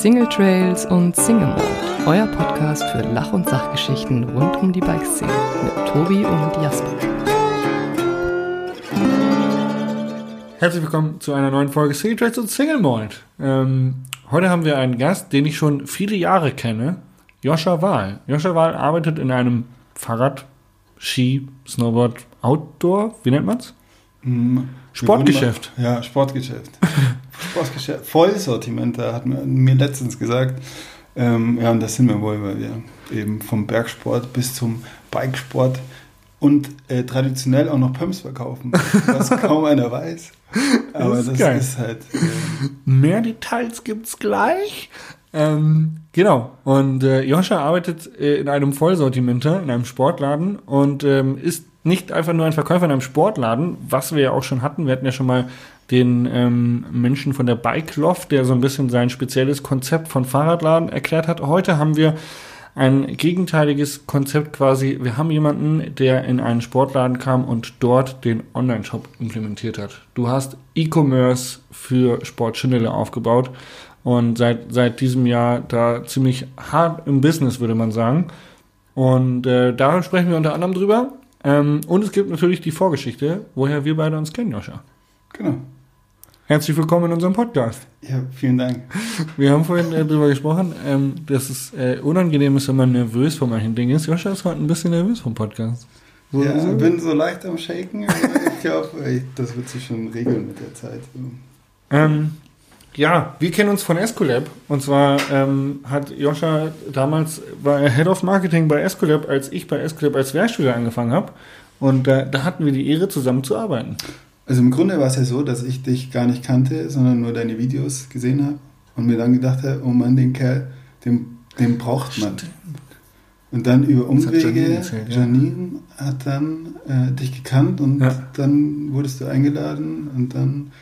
Single Trails und Single Mode, euer Podcast für Lach- und Sachgeschichten rund um die Bikeszene mit Tobi und Jasper. Herzlich willkommen zu einer neuen Folge Single Trails und Single Mode. Ähm, heute haben wir einen Gast, den ich schon viele Jahre kenne, Joscha Wahl. Joscha Wahl arbeitet in einem Fahrrad, Ski, Snowboard, Outdoor, wie nennt man's? Mm, Sportgeschäft. Ja, Sportgeschäft. Sportgeschäft. Vollsortiment, da hat man mir letztens gesagt. Ähm, ja, und das sind wir wohl, weil wir eben vom Bergsport bis zum Bikesport und äh, traditionell auch noch Pumps verkaufen, was kaum einer weiß. Aber Das das, ist geil. ist halt. Äh, Mehr Details gibt's gleich. Ähm, genau. Und äh, Joscha arbeitet äh, in einem Vollsortimenter, in einem Sportladen und ähm, ist nicht einfach nur ein Verkäufer in einem Sportladen, was wir ja auch schon hatten. Wir hatten ja schon mal den ähm, Menschen von der Bike Loft, der so ein bisschen sein spezielles Konzept von Fahrradladen erklärt hat. Heute haben wir ein gegenteiliges Konzept quasi. Wir haben jemanden, der in einen Sportladen kam und dort den Online-Shop implementiert hat. Du hast E-Commerce für Sportschindele aufgebaut und seit, seit diesem Jahr da ziemlich hart im Business, würde man sagen. Und äh, da sprechen wir unter anderem drüber. Ähm, und es gibt natürlich die Vorgeschichte, woher wir beide uns kennen, Joscha. genau. Herzlich willkommen in unserem Podcast. Ja, vielen Dank. Wir haben vorhin äh, drüber gesprochen, ähm, dass es äh, unangenehm ist, wenn man nervös vor manchen Dingen ist. Joscha ist heute ein bisschen nervös vom Podcast. So, Ja, so. bin so leicht am Shaken, ich glaube, das wird sich schon regeln mit der Zeit. Ähm, ja, wir kennen uns von Escolab. Und zwar ähm, hat Joscha damals, war er Head of Marketing bei Escolab, als ich bei Escolab als Werkstudent angefangen habe. Und äh, da hatten wir die Ehre, zusammen zu arbeiten. Also im Grunde war es ja so, dass ich dich gar nicht kannte, sondern nur deine Videos gesehen habe und mir dann gedacht habe, oh Mann, den Kerl, den, den braucht man. Und dann über Das hat Janine Umwege, erzählt, ja. Janine hat dann äh, dich gekannt und Ja. dann wurdest du eingeladen und dann,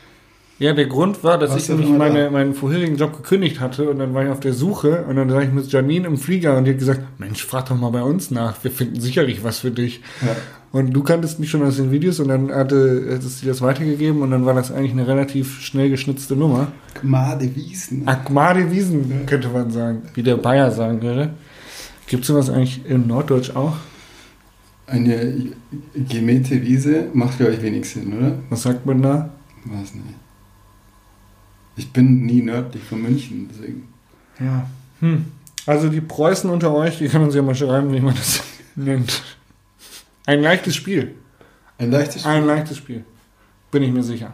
Ja, der Grund war, dass ich nämlich meine, da? meinen vorherigen Job gekündigt hatte und dann war ich auf der Suche und dann war ich mit Janine im Flieger und die hat gesagt, Mensch, frag doch mal bei uns nach, wir finden sicherlich was für dich. ja, Und du kanntest mich schon aus den Videos und dann hatte es sie das weitergegeben und dann war das eigentlich eine relativ schnell geschnitzte Nummer. Gmade Wiesen. Agmade Wiesen, könnte man sagen, wie der Bayer sagen würde. Gibt es sowas eigentlich in Norddeutsch auch? Eine gemähte Wiese macht, glaube ich, wenig Sinn, oder? Was sagt man da? Weiß nicht. Ich bin nie nördlich von München, deswegen. Ja. Hm. Also die Preußen unter euch, die können uns ja mal schreiben, wie man das nennt. Ein leichtes Spiel. Ein leichtes Ein leichtes Spiel. Bin ich mir sicher.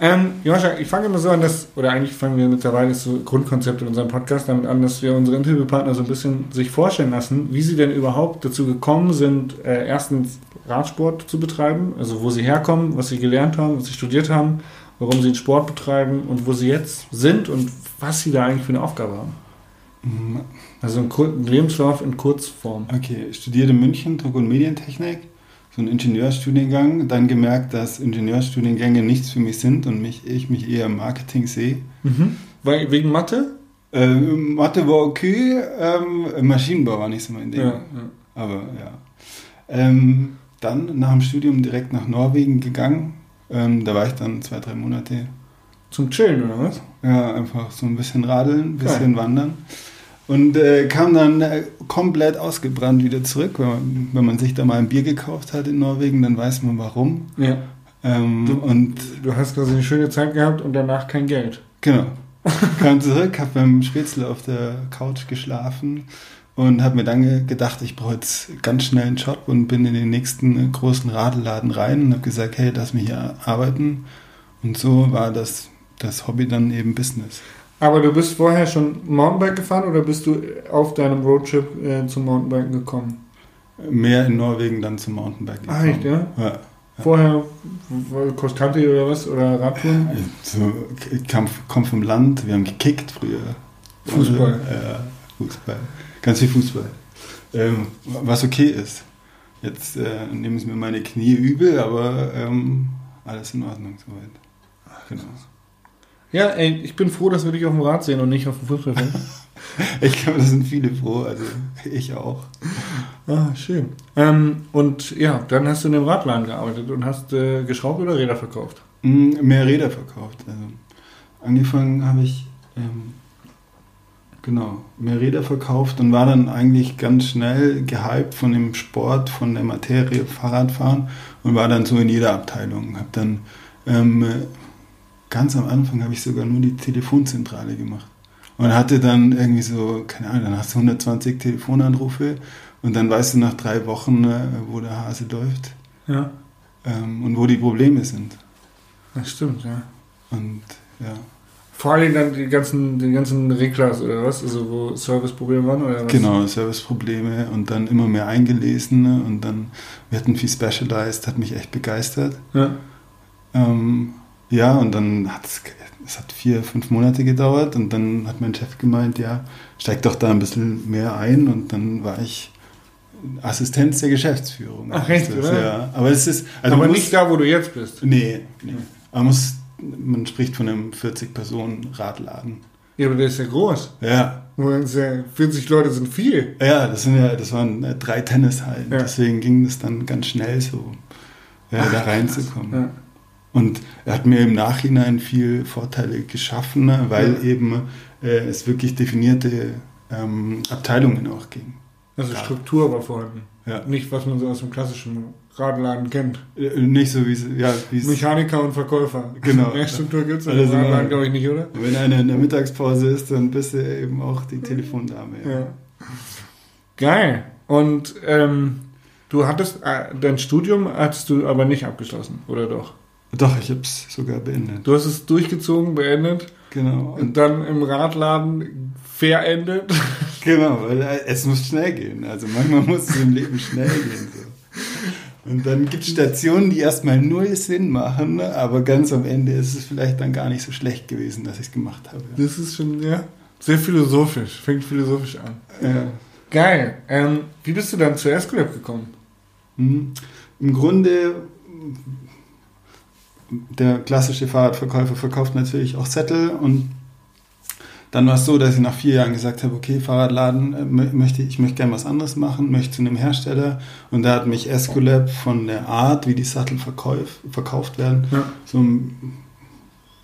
Ähm, Joscha, ich fange immer so an, dass, oder eigentlich fangen wir mittlerweile das so Grundkonzept in unserem Podcast damit an, dass wir unsere Interviewpartner so ein bisschen sich vorstellen lassen, wie sie denn überhaupt dazu gekommen sind, äh, erstens Radsport zu betreiben, also wo sie herkommen, was sie gelernt haben, was sie studiert haben, warum sie den Sport betreiben und wo sie jetzt sind und was sie da eigentlich für eine Aufgabe haben. Also ein, Kur Lebenslauf in Kurzform. Okay, ich studierte in München Druck- und Medientechnik, so ein Ingenieurstudiengang, dann gemerkt, dass Ingenieurstudiengänge nichts für mich sind und mich, ich mich eher im Marketing sehe. Mhm. Weil, wegen Mathe? Ähm, Mathe war okay, ähm, Maschinenbau war nicht so mein Ding. ja. Aber ja. Ähm, dann nach dem Studium direkt nach Norwegen gegangen. Ähm, da war ich dann zwei, drei Monate. Zum Chillen, oder was? Ja, einfach so ein bisschen radeln, ein bisschen wandern. Und äh, kam dann äh, komplett ausgebrannt wieder zurück. Wenn man, wenn man sich da mal ein Bier gekauft hat in Norwegen, dann weiß man warum. Ja. Ähm, Du- und Du hast quasi eine schöne Zeit gehabt und danach kein Geld. genau. Kam zurück, habe beim Spätzle auf der Couch geschlafen und habe mir dann ge- gedacht, ich brauche jetzt ganz schnell einen Job und bin in den nächsten äh, großen Radelladen rein und habe gesagt, hey, lass mich hier arbeiten. Und so war das, das Hobby dann eben Business. Aber du bist vorher schon Mountainbike gefahren oder bist du auf deinem Roadtrip äh, zum Mountainbiken gekommen? Mehr in Norwegen dann zum Mountainbiken. Ah, echt, ja? ja. Vorher w- Cross Country oder was? Oder Radtouren? So, ich kam, komm vom Land, wir haben gekickt früher. Fußball. Ja, Fußball. Ganz viel Fußball. Ähm, was okay ist. Jetzt äh, nehmen es mir meine Knie übel, aber ähm, alles in Ordnung soweit. Genau. Ja, ey, ich bin froh, dass wir dich auf dem Rad sehen und nicht auf dem Fußballfeld. Ich glaube, da sind viele froh, also ich auch. ah, schön. Ähm, und ja, dann hast du in dem Radladen gearbeitet und hast äh, geschraubt oder Räder verkauft. Mm, Mehr Räder verkauft. Also angefangen habe ich ähm, genau, mehr Räder verkauft und war dann eigentlich ganz schnell gehypt von dem Sport, von der Materie Fahrradfahren und war dann so in jeder Abteilung. Habe dann ähm, ganz am Anfang habe ich sogar nur die Telefonzentrale gemacht und hatte dann irgendwie so, keine Ahnung, dann hast du 120 Telefonanrufe und dann weißt du nach drei Wochen, äh, wo der Hase läuft Ja, ähm, und wo die Probleme sind. das stimmt, ja. Und ja. Vor allem dann die ganzen, die ganzen Reglers oder was? Also wo Serviceprobleme waren oder was? Genau, Serviceprobleme und dann immer mehr eingelesen und dann, wir hatten viel Specialized, hat mich echt begeistert. Ja. Ähm, ja, und dann hat es, es hat vier, fünf Monate gedauert und dann hat mein Chef gemeint, ja, steig doch da ein bisschen mehr ein und dann war ich Assistenz der Geschäftsführung. Ach, echt, Das, oder? Ja, aber es ist, also Aber man nicht muss, da, wo du jetzt bist. nee, nee. Man muss, man spricht von einem 40-Personen-Radladen. Ja, aber der ist ja groß. Ja, Wo ist ja- 40 Leute sind viel. Ja, das sind ja, das waren äh, drei Tennishallen. Ja. Deswegen ging es dann ganz schnell so, äh, da reinzukommen. Ja. Und er hat mir im Nachhinein viel Vorteile geschaffen, ne, weil Ja. eben äh, es wirklich definierte ähm, Abteilungen auch ging. Also Ja. Struktur war vorhanden. Ja. Nicht, was man so aus dem klassischen Radladen kennt. Äh, nicht so wie es, ja, wie es, Mechaniker und Verkäufer. Genau. Mehr Struktur gibt es in Radladen, glaube ich, nicht, oder? wenn einer in der Mittagspause ist, dann bist du eben auch die Telefondame. Ja. Geil. Und ähm, du hattest äh, dein Studium hattest du aber nicht abgeschlossen, oder doch? Doch, ich habe es sogar beendet. Du hast es durchgezogen, beendet Genau. und dann im Radladen verendet. genau, weil äh, es muss schnell gehen. Also manchmal muss es im Leben schnell gehen. So. Und dann gibt es Stationen, die erstmal null Sinn machen, aber ganz am Ende ist es vielleicht dann gar nicht so schlecht gewesen, dass ich es gemacht habe. Das ist schon, ja, sehr philosophisch. Fängt philosophisch an. Ja. Geil. Ähm, wie bist du dann zu Escolab gekommen? Mhm. Im Grunde, der klassische Fahrradverkäufer verkauft natürlich auch Zettel und dann war es so, dass ich nach vier Jahren gesagt habe, okay, Fahrradladen, äh, mö- möchte, ich möchte gerne was anderes machen, möchte zu einem Hersteller und da hat mich Escolab von der Art, wie die Sattel verkauf, verkauft werden, Ja. so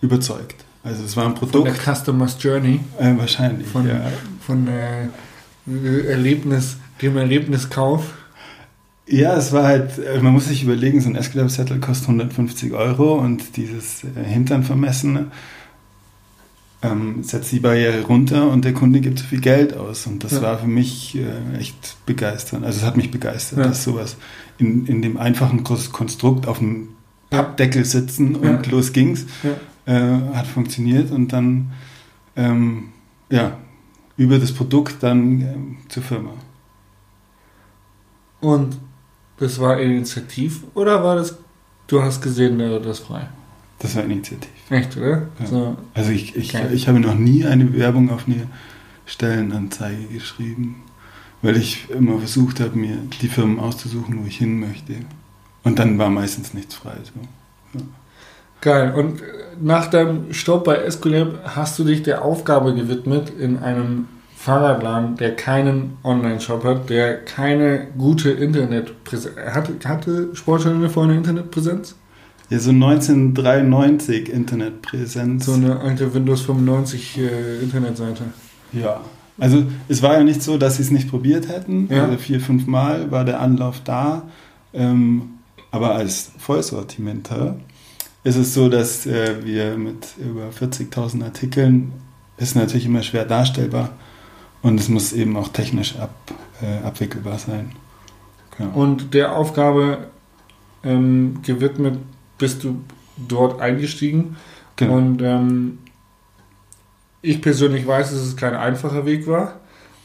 überzeugt. Also es war ein Von Produkt, der Customer's Journey. äh, wahrscheinlich, Von, ja. von äh, Erlebnis, dem Erlebniskauf. Ja, es war halt, äh, man muss sich überlegen, so ein Escalab-Zettel kostet 150 Euro und dieses äh, Hintern vermessen ähm, setzt die Barriere runter und der Kunde gibt so viel Geld aus. Und das Ja. war für mich äh, echt begeisternd. Also es hat mich begeistert, Ja. dass sowas in, in dem einfachen Konstrukt auf dem. Pappdeckel sitzen und Ja. los ging's, äh, hat funktioniert und dann ähm, ja, über das Produkt dann ähm, zur Firma. Und das war initiativ oder war das, du hast gesehen, der das frei? Das war Initiativ. Echt, oder? Ja. So. Also ich, ich, Okay. ich habe noch nie eine Werbung auf eine Stellenanzeige geschrieben, weil ich immer versucht habe, mir die Firmen auszusuchen, wo ich hin möchte. Und dann war meistens nichts frei. So. Geil. Und äh, nach deinem Stopp bei Escolab hast du dich der Aufgabe gewidmet, in einem Fahrradladen, der keinen Online-Shop hat, der keine gute Internetpräsenz hatte, hatte Sportschule vorher eine Internetpräsenz? Ja, so 1993 Internetpräsenz. So eine alte Windows 95 äh, Internetseite. ja. Also es war ja nicht so, dass sie es nicht probiert hätten. Ja. Also vier, fünf Mal war der Anlauf da. Ähm, aber als Vollsortimenter ist es so, dass äh, wir mit über 40.000 Artikeln ist natürlich immer schwer darstellbar und es muss eben auch technisch ab, äh, abwickelbar sein. Genau. Und der Aufgabe ähm, gewidmet bist du dort eingestiegen. genau. Und ähm, ich persönlich weiß, dass es kein einfacher Weg war.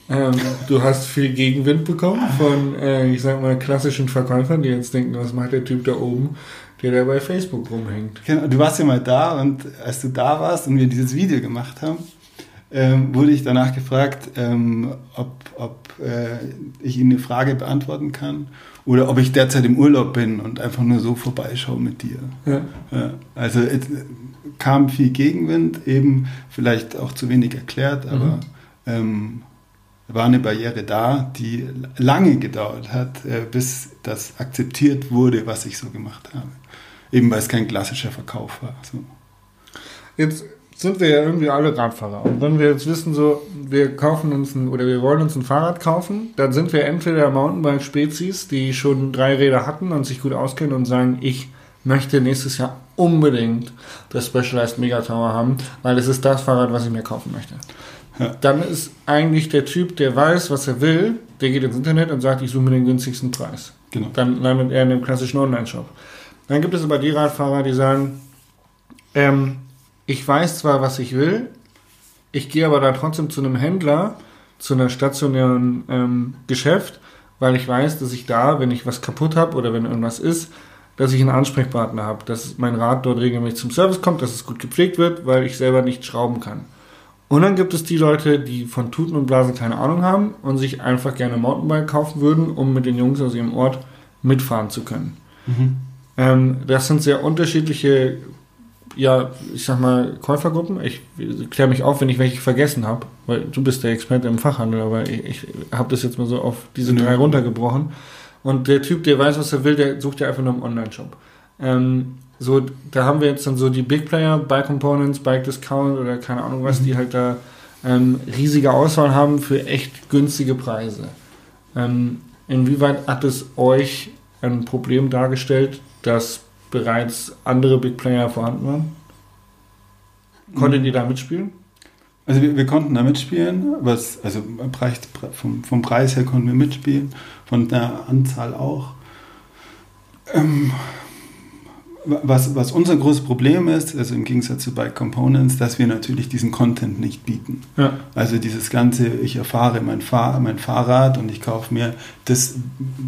Ähm, du hast viel Gegenwind bekommen von, äh, ich sag mal, klassischen Verkäufern, die jetzt denken, was macht der Typ da oben, der da bei Facebook rumhängt. Genau, du warst ja mal da und als du da warst und wir dieses Video gemacht haben, ähm, wurde ich danach gefragt, ähm, ob, ob äh, ich Ihnen eine Frage beantworten kann oder ob ich derzeit im Urlaub bin und einfach nur so vorbeischaue mit dir. Ja. Ja, also es kam viel Gegenwind, eben vielleicht auch zu wenig erklärt, aber Mhm. ähm, war eine Barriere da, die lange gedauert hat, äh, bis das akzeptiert wurde, was ich so gemacht habe. Eben weil es kein klassischer Verkauf war. So. Jetzt sind wir ja irgendwie alle Radfahrer. Und wenn wir jetzt wissen, so, wir kaufen uns ein, oder wir wollen uns ein Fahrrad kaufen, dann sind wir entweder Mountainbike-Spezies, die schon drei Räder hatten und sich gut auskennen und sagen, ich möchte nächstes Jahr unbedingt das Specialized Mega Tower haben, weil es ist das Fahrrad, was ich mir kaufen möchte. Ja. Dann ist eigentlich der Typ, der weiß, was er will, der geht ins Internet und sagt, ich suche mir den günstigsten Preis. Genau. Dann landet er in dem klassischen Online-Shop. Dann gibt es aber die Radfahrer, die sagen, ähm, ich weiß zwar, was ich will, ich gehe aber dann trotzdem zu einem Händler, zu einer stationären ähm, Geschäft, weil ich weiß, dass ich da, wenn ich was kaputt habe oder wenn irgendwas ist, dass ich einen Ansprechpartner habe, dass mein Rad dort regelmäßig zum Service kommt, dass es gut gepflegt wird, weil ich selber nicht schrauben kann. Und dann gibt es die Leute, die von Tuten und Blasen keine Ahnung haben und sich einfach gerne Mountainbike kaufen würden, um mit den Jungs aus ihrem Ort mitfahren zu können. Ähm, das sind sehr unterschiedliche, ja, ich sag mal, Käufergruppen. Ich kläre mich auf, wenn ich welche vergessen habe, weil du bist der Experte im Fachhandel, aber ich, ich habe das jetzt mal so auf diese drei runtergebrochen. Und der Typ, der weiß, was er will, der sucht ja einfach nur im Online-Shop. Ähm, so, da haben wir jetzt dann so die Big Player, Bike Components, Bike Discount oder keine Ahnung was, die halt da ähm, riesige Auswahl haben für echt günstige Preise. Ähm, inwieweit hat es euch ein Problem dargestellt, dass bereits andere Big Player vorhanden waren? Konntet ihr da mitspielen? Also wir, wir konnten da mitspielen, was, also Preis, vom, vom Preis her konnten wir mitspielen, von der Anzahl auch. Ähm, was, was unser großes Problem ist, also im Gegensatz zu Bike Components, dass wir natürlich diesen Content nicht bieten. Ja. Also dieses ganze, ich erfahre mein, Fahr mein Fahrrad und ich kaufe mir das,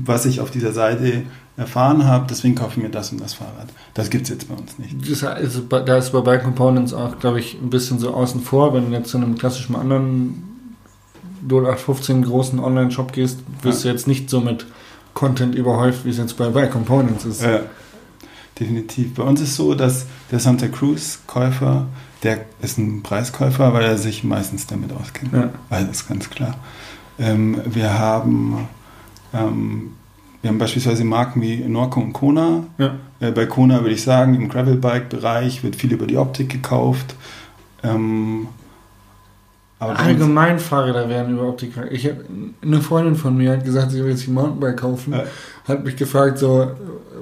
was ich auf dieser Seite erfahren habe, deswegen kaufe ich mir das und das Fahrrad. Das gibt es jetzt bei uns nicht. Das ist, da ist bei Bike Components auch, glaube ich, ein bisschen so außen vor. Wenn du jetzt zu einem klassischen anderen 0815 großen Online-Shop gehst, wirst du jetzt nicht so mit Content überhäuft, wie es jetzt bei Bike Components ist. Ja, definitiv. Bei uns ist so, dass der Santa Cruz-Käufer, der ist ein Preiskäufer, weil er sich meistens damit auskennt. Ja. Also das ist ganz klar. Ähm, wir haben ähm, wir haben beispielsweise Marken wie Norco und Kona. Ja. Äh, bei Kona würde ich sagen, im Gravelbike-Bereich wird viel über die Optik gekauft. Ähm, Allgemein Fahrräder werden über Optik. Ich hab, eine Freundin von mir hat gesagt, sie will sich ein Mountainbike kaufen. Ja. Hat mich gefragt, so,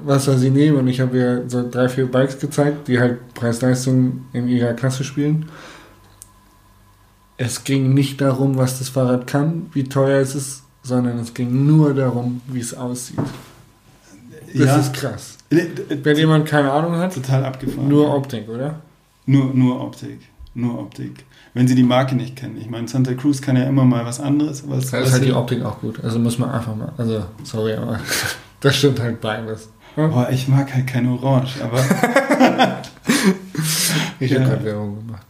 was soll sie nehmen? Und ich habe ihr so drei, vier Bikes gezeigt, die halt Preis-Leistung in ihrer Klasse spielen. Es ging nicht darum, was das Fahrrad kann, wie teuer es ist, sondern es ging nur darum, wie es aussieht. Das ja, ist krass. Wenn jemand keine Ahnung hat, total abgefahren. nur Optik, oder? Nur, nur Optik. Nur Optik. Wenn sie die Marke nicht kennen. Ich meine, Santa Cruz kann ja immer mal was anderes. Was, Da ist was halt die Optik auch gut. Also muss man einfach mal. Also, sorry, aber das stimmt halt beides. Hm? Boah, ich mag halt kein Orange, aber Ich Ja. habe gerade Werbung gemacht.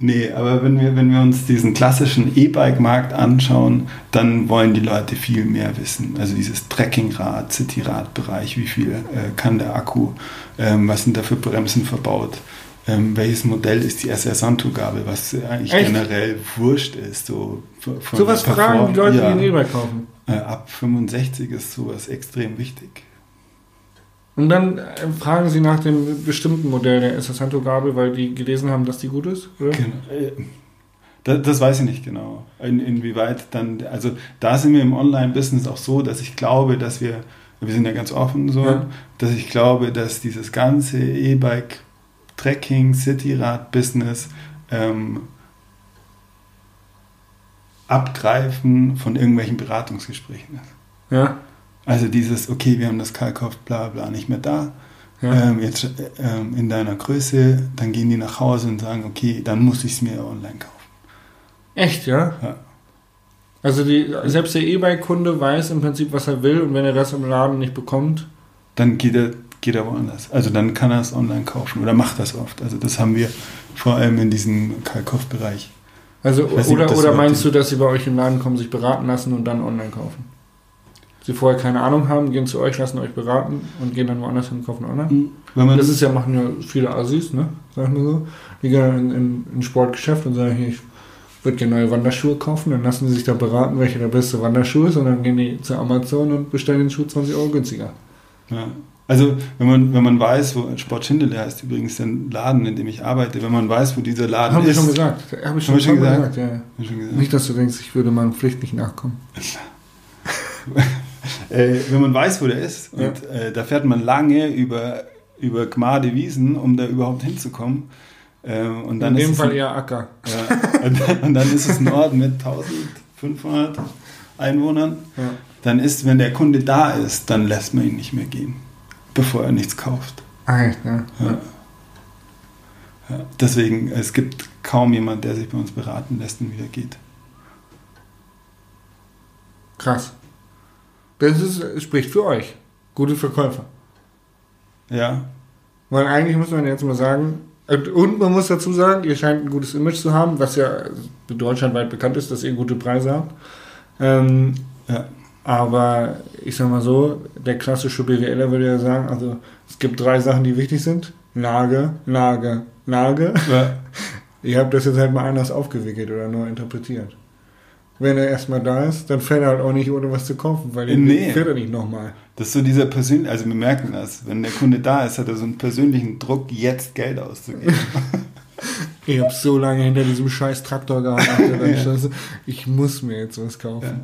Nee, aber wenn wir, wenn wir uns diesen klassischen E-Bike-Markt anschauen, dann wollen die Leute viel mehr wissen. Also dieses Trekkingrad, Cityrad-Bereich, wie viel äh, kann der Akku, ähm, was sind da für Bremsen verbaut, ähm, welches Modell ist die SR Santo-Gabel, was eigentlich Echt? generell wurscht ist. So, von Sowas der fragen die Leute, Perform- die ein E-Bike kaufen. Äh, ab 65 ist sowas extrem wichtig. Und dann äh, fragen sie nach dem bestimmten Modell der Santo Gabel, weil die gelesen haben, dass die gut ist, oder? Genau. Äh, Das, das weiß ich nicht genau. In, inwieweit dann, also da sind wir im Online-Business auch so, dass ich glaube, dass wir, wir sind ja ganz offen so, Ja. dass ich glaube, dass dieses ganze E-Bike, Trekking, Cityrad-Business ähm, Abgreifen von irgendwelchen Beratungsgesprächen ist. Ja. Also dieses, okay, wir haben das Kalkhoff, bla bla nicht mehr da, ja. ähm, jetzt äh, ähm, in deiner Größe, dann gehen die nach Hause und sagen, okay, dann muss ich es mir online kaufen. Echt, ja? Ja. Also die, selbst der E-Bike-Kunde weiß im Prinzip, was er will und wenn er das im Laden nicht bekommt, Dann geht er, geht er woanders. Also dann kann er es online kaufen oder macht das oft. Also das haben wir vor allem in diesem Kalkhoff-Bereich. also weiß nicht, oder, oder meinst du, dass sie bei euch im Laden kommen, sich beraten lassen und dann online kaufen? Sie vorher keine Ahnung haben, gehen zu euch, lassen euch beraten und gehen dann woanders hin und kaufen online? Man, Das ist ja, machen ja viele Assis, ne? Sag mal so. Die gehen in, in, in ein Sportgeschäft und sagen, hier, ich würde gerne neue Wanderschuhe kaufen. Dann lassen sie sich da beraten, welcher der beste Wanderschuh ist. Und dann gehen die zu Amazon und bestellen den Schuh 20 Euro günstiger. ja. Also, wenn man, wenn man weiß, wo Sport Schindele heißt übrigens der Laden, in dem ich arbeite, wenn man weiß, wo dieser Laden Haben ist. wir schon gesagt. Habe ich schon, wir schon gesagt? gesagt. ja. Hab ich schon gesagt. Nicht, dass du denkst, ich würde meiner Pflicht nicht nachkommen. äh, wenn man weiß, wo der ist, Ja. und äh, da fährt man lange über, über Gmade Wiesen, um da überhaupt hinzukommen. Äh, und dann In dem Fall ein, eher Acker. ja, und, dann, und dann ist es ein Ort mit 1500 Einwohnern. Ja. Dann ist, wenn der Kunde da ist, dann lässt man ihn nicht mehr gehen, bevor er nichts kauft. Ah, echt, ja. Ja. Ja, deswegen, es gibt kaum jemand, der sich bei uns beraten lässt und wieder geht. Krass. Das ist, spricht für euch. Gute Verkäufer. Ja, Weil eigentlich muss man jetzt mal sagen, und- man muss dazu sagen, ihr scheint ein gutes Image zu haben, was ja deutschlandweit bekannt ist, dass ihr gute Preise habt. Ähm, ja, aber ich sag mal so, der klassische BWLer würde ja sagen, also es gibt drei Sachen, die wichtig sind. Lage, Lage, Lage. ja. Ihr habt das jetzt halt mal anders aufgewickelt oder neu interpretiert. Wenn er erstmal da ist, dann fährt er halt auch nicht ohne was zu kaufen, weil den Nee. fährt er nicht nochmal. Das ist so dieser persönliche, also wir merken das, wenn der Kunde da ist, hat er so einen persönlichen Druck, jetzt Geld auszugeben. Ich habe so lange hinter diesem scheiß Traktor gearbeitet. Ja. ja. Ich muss mir jetzt was kaufen.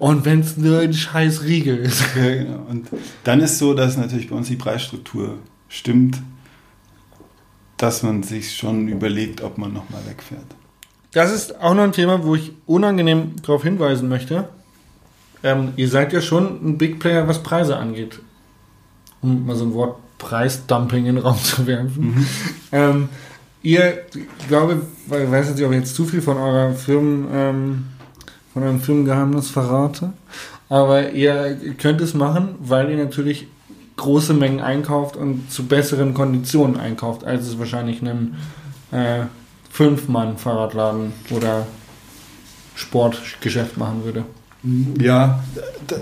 Und wenn es nur ein scheiß Riegel ist. ja, genau. Und dann ist so, dass natürlich bei uns die Preisstruktur stimmt, dass man sich schon überlegt, ob man nochmal wegfährt. Das ist auch noch ein Thema, wo ich unangenehm darauf hinweisen möchte. Ähm, ihr seid ja schon ein Big Player, was Preise angeht. Um mal so ein Wort Preisdumping in den Raum zu werfen. Ähm, ihr, ich glaube, ich weiß nicht, ob ich jetzt zu viel von eurer Firmen, ähm, von eurem Firmengeheimnis verrate, aber ihr könnt es machen, weil ihr natürlich große Mengen einkauft und zu besseren Konditionen einkauft, als es wahrscheinlich einem äh, Fünf-Mann-Fahrradladen oder Sportgeschäft machen würde. Ja,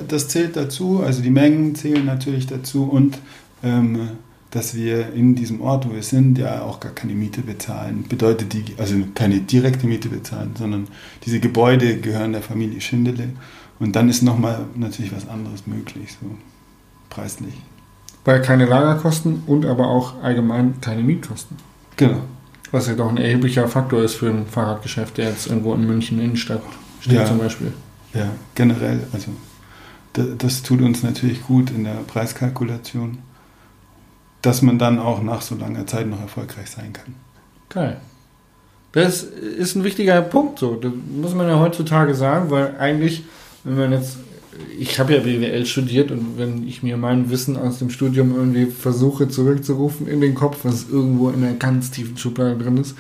das zählt dazu, also die Mengen zählen natürlich dazu und ähm, dass wir in diesem Ort, wo wir sind, ja auch gar keine Miete bezahlen. Bedeutet die, also keine direkte Miete bezahlen, sondern diese Gebäude gehören der Familie Schindele und dann ist nochmal natürlich was anderes möglich, so preislich. Weil keine Lagerkosten und aber auch allgemein keine Mietkosten. Genau. Was ja doch ein erheblicher Faktor ist für ein Fahrradgeschäft, der jetzt irgendwo in München Innenstadt steht Ja. zum Beispiel. Ja, generell, also das, das tut uns natürlich gut in der Preiskalkulation, dass man dann auch nach so langer Zeit noch erfolgreich sein kann. Geil. Das ist ein wichtiger Punkt so. Das muss man ja heutzutage sagen, weil eigentlich, wenn man jetzt, ich habe ja BWL studiert und wenn ich mir mein Wissen aus dem Studium irgendwie versuche zurückzurufen in den Kopf, was irgendwo in einer ganz tiefen Schublade drin ist,